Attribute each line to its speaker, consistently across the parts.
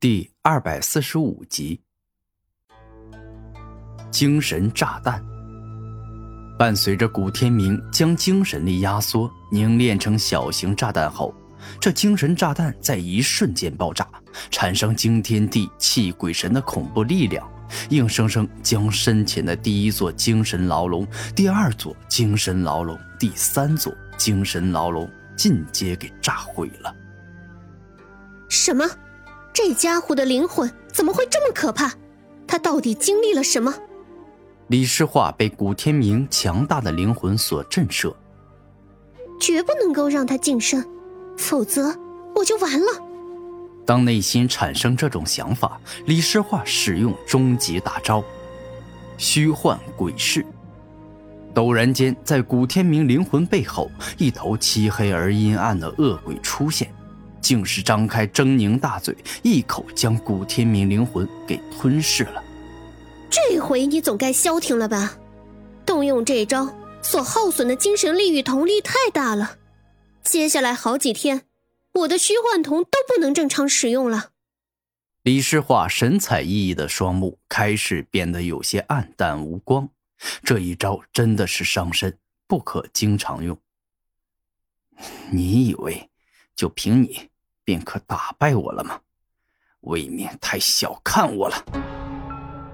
Speaker 1: 第二百四十五集，精神炸弹。伴随着古天明将精神力压缩凝练成小型炸弹后，这精神炸弹在一瞬间爆炸，产生惊天地泣鬼神的恐怖力量，硬生生将身前的第一座精神牢笼、第二座精神牢笼、第三座精神牢笼进阶给炸毁了。
Speaker 2: 什么？这家伙的灵魂怎么会这么可怕？他到底经历了什么？
Speaker 1: 李诗画被古天明强大的灵魂所震慑，
Speaker 2: 绝不能够让他晋升，否则我就完了。
Speaker 1: 当内心产生这种想法，李诗画使用终极大招——虚幻鬼视。陡然间，在古天明灵魂背后，一头漆黑而阴暗的恶鬼出现。竟是张开狰狞大嘴，一口将古天明灵魂给吞噬了。
Speaker 2: 这回你总该消停了吧？动用这招所耗损的精神力与瞳力太大了，接下来好几天，我的虚幻瞳都不能正常使用了。
Speaker 1: 李诗画神采奕奕的双目开始变得有些暗淡无光，这一招真的是伤身，不可经常用。你以为就凭你？便可打败我了吗？未免太小看我了。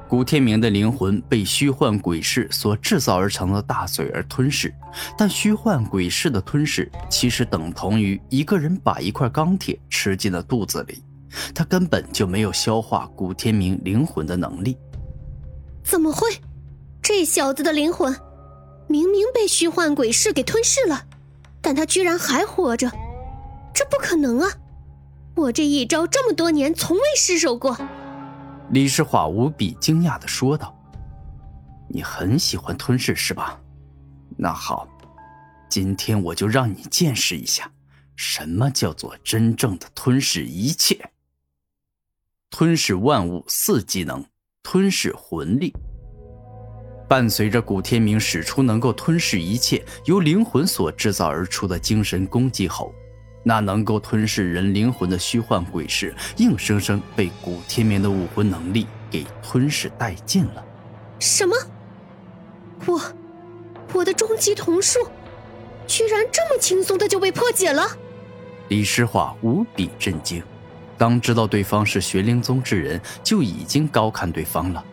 Speaker 1: 古天明的灵魂被虚幻鬼视所制造而成的大嘴而吞噬，但虚幻鬼视的吞噬其实等同于一个人把一块钢铁吃进了肚子里，他根本就没有消化古天明灵魂的能力。
Speaker 2: 怎么会？这小子的灵魂明明被虚幻鬼视给吞噬了，但他居然还活着，这不可能啊！我这一招这么多年从未失手过，
Speaker 1: 李世华无比惊讶的说道：“你很喜欢吞噬是吧？那好，今天我就让你见识一下，什么叫做真正的吞噬一切。吞噬万物四技能，吞噬魂力。伴随着古天明使出能够吞噬一切由灵魂所制造而出的精神攻击后。”那能够吞噬人灵魂的虚幻鬼视，硬生生被古天明的武魂能力给吞噬殆尽了。
Speaker 2: 什么？我，我的终极瞳术，居然这么轻松的就被破解了？
Speaker 1: 李诗画无比震惊，当知道对方是玄灵宗之人，就已经高看对方了。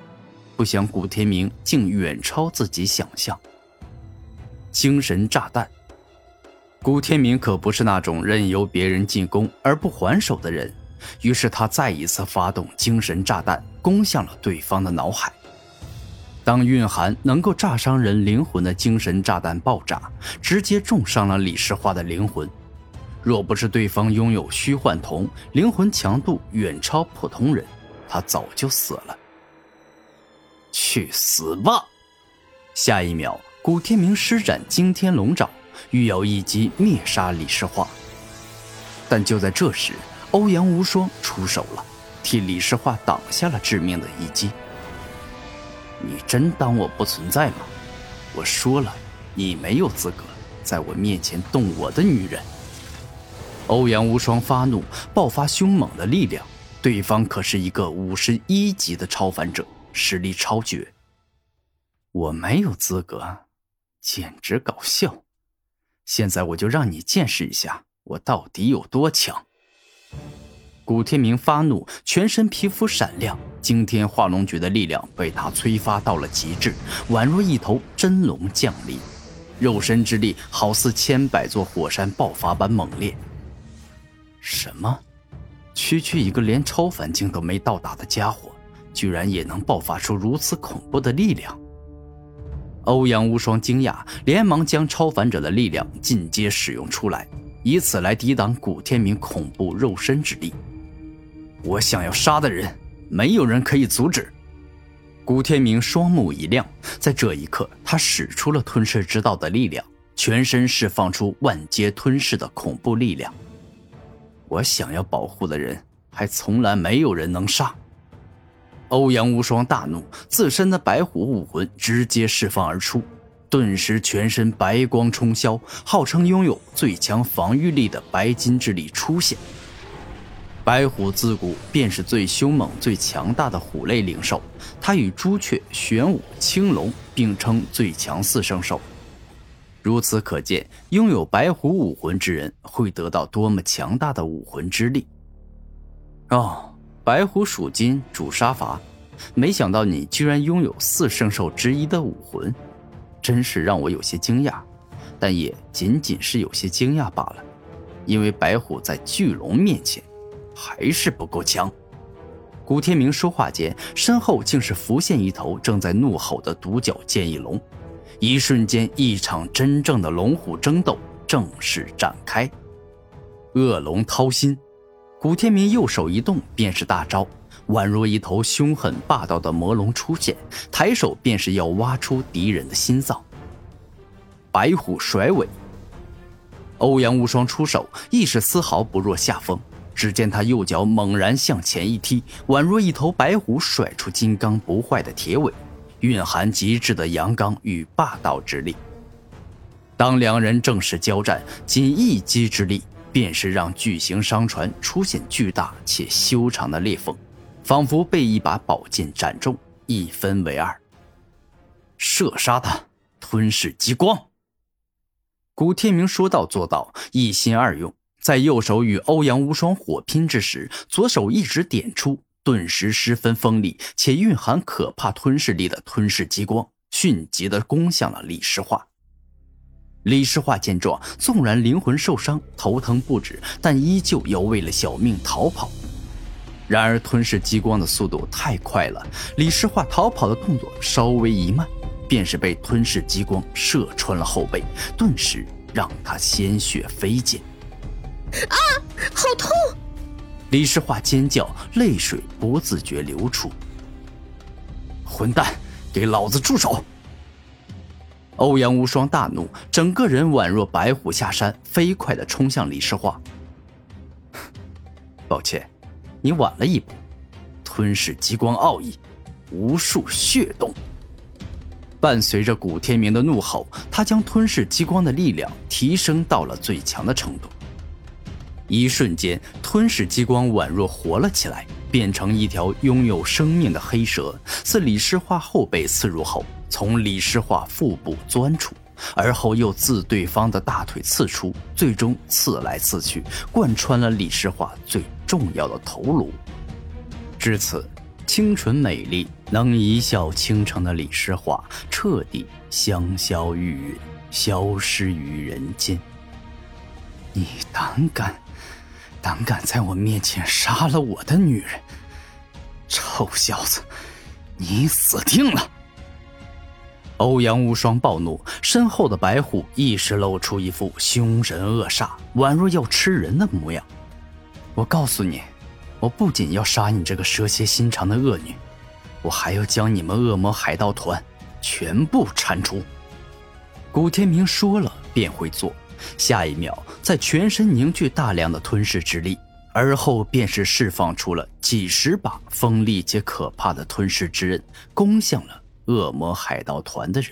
Speaker 1: 不想古天明竟远超自己想象。精神炸弹。古天明可不是那种任由别人进攻而不还手的人，于是他再一次发动精神炸弹，攻向了对方的脑海。当蕴含能够炸伤人灵魂的精神炸弹爆炸，直接重伤了李世化的灵魂。若不是对方拥有虚幻瞳，灵魂强度远超普通人，他早就死了。去死吧！下一秒，古天明施展惊天龙爪。欲要一击灭杀李世华，但就在这时，欧阳无双出手了，替李世华挡下了致命的一击。你真当我不存在吗？我说了，你没有资格在我面前动我的女人。欧阳无双发怒，爆发凶猛的力量，对方可是一个五十一级的超凡者，实力超绝。我没有资格，简直搞笑。现在我就让你见识一下我到底有多强！古天明发怒，全身皮肤闪亮，惊天化龙诀的力量被他催发到了极致，宛若一头真龙降临，肉身之力好似千百座火山爆发般猛烈。什么？区区一个连超凡境都没到达的家伙，居然也能爆发出如此恐怖的力量？欧阳无双惊讶，连忙将超凡者的力量进阶使用出来，以此来抵挡古天明恐怖肉身之力。我想要杀的人，没有人可以阻止。古天明双目一亮，在这一刻，他使出了吞噬之道的力量，全身释放出万阶吞噬的恐怖力量。我想要保护的人，还从来没有人能杀。欧阳无双大怒，自身的白虎武魂直接释放而出，顿时全身白光冲霄，号称拥有最强防御力的白金之力出现。白虎自古便是最凶猛、最强大的虎类灵兽，它与朱雀、玄武、青龙并称最强四圣兽。如此可见，拥有白虎武魂之人会得到多么强大的武魂之力。哦，白虎属金，主杀伐，没想到你居然拥有四圣兽之一的武魂，真是让我有些惊讶，但也仅仅是有些惊讶罢了，因为白虎在巨龙面前。还是不够强。古天明说话间，身后竟是浮现一头正在怒吼的独角剑翼龙。一瞬间，一场真正的龙虎争斗正式展开。恶龙掏心，古天明右手一动，便是大招，宛若一头凶狠霸道的魔龙出现，抬手便是要挖出敌人的心脏。白虎甩尾，欧阳无双出手，亦是丝毫不落下风。只见他右脚猛然向前一踢，宛若一头白虎甩出金刚不坏的铁尾，蕴含极致的阳刚与霸道之力。当两人正式交战，仅一击之力，便是让巨型商船出现巨大且修长的裂缝，仿佛被一把宝剑斩中，一分为二。射杀他，吞噬极光。古天明说到做到，一心二用。在右手与欧阳无双火拼之时，左手一指点出，顿时十分锋利且蕴含可怕吞噬力的吞噬激光，迅疾地攻向了李诗画。李诗画见状，纵然灵魂受伤，头疼不止，但依旧要为了小命逃跑。然而吞噬激光的速度太快了，李诗画逃跑的动作稍微一慢，便是被吞噬激光射穿了后背，顿时让他鲜血飞溅。
Speaker 2: 啊，好痛！
Speaker 1: 李诗画尖叫，泪水不自觉流出。混蛋，给老子住手！欧阳无双大怒，整个人宛若白虎下山，飞快的冲向李世化。抱歉，你晚了一步。吞噬激光奥义，无数血洞。伴随着古天明的怒吼，他将吞噬激光的力量提升到了最强的程度。一瞬间，吞噬激光宛若活了起来，变成一条拥有生命的黑蛇，自李诗画后背刺入后，从李诗画腹部钻出，而后又自对方的大腿刺出，最终刺来刺去，贯穿了李诗画最重要的头颅。至此，清纯美丽、能一笑倾城的李诗画彻底香消玉殒，消失于人间。你胆敢！胆敢在我面前杀了我的女人，臭小子，你死定了！欧阳无双暴怒，身后的白虎一时露出一副凶神恶煞、宛若要吃人的模样。我告诉你，我不仅要杀你这个蛇蝎心肠的恶女，我还要将你们恶魔海盗团全部铲除。古天明说了便会做。下一秒，在全身凝聚大量的吞噬之力，而后便是释放出了几十把锋利且可怕的吞噬之刃，攻向了恶魔海盗团的人。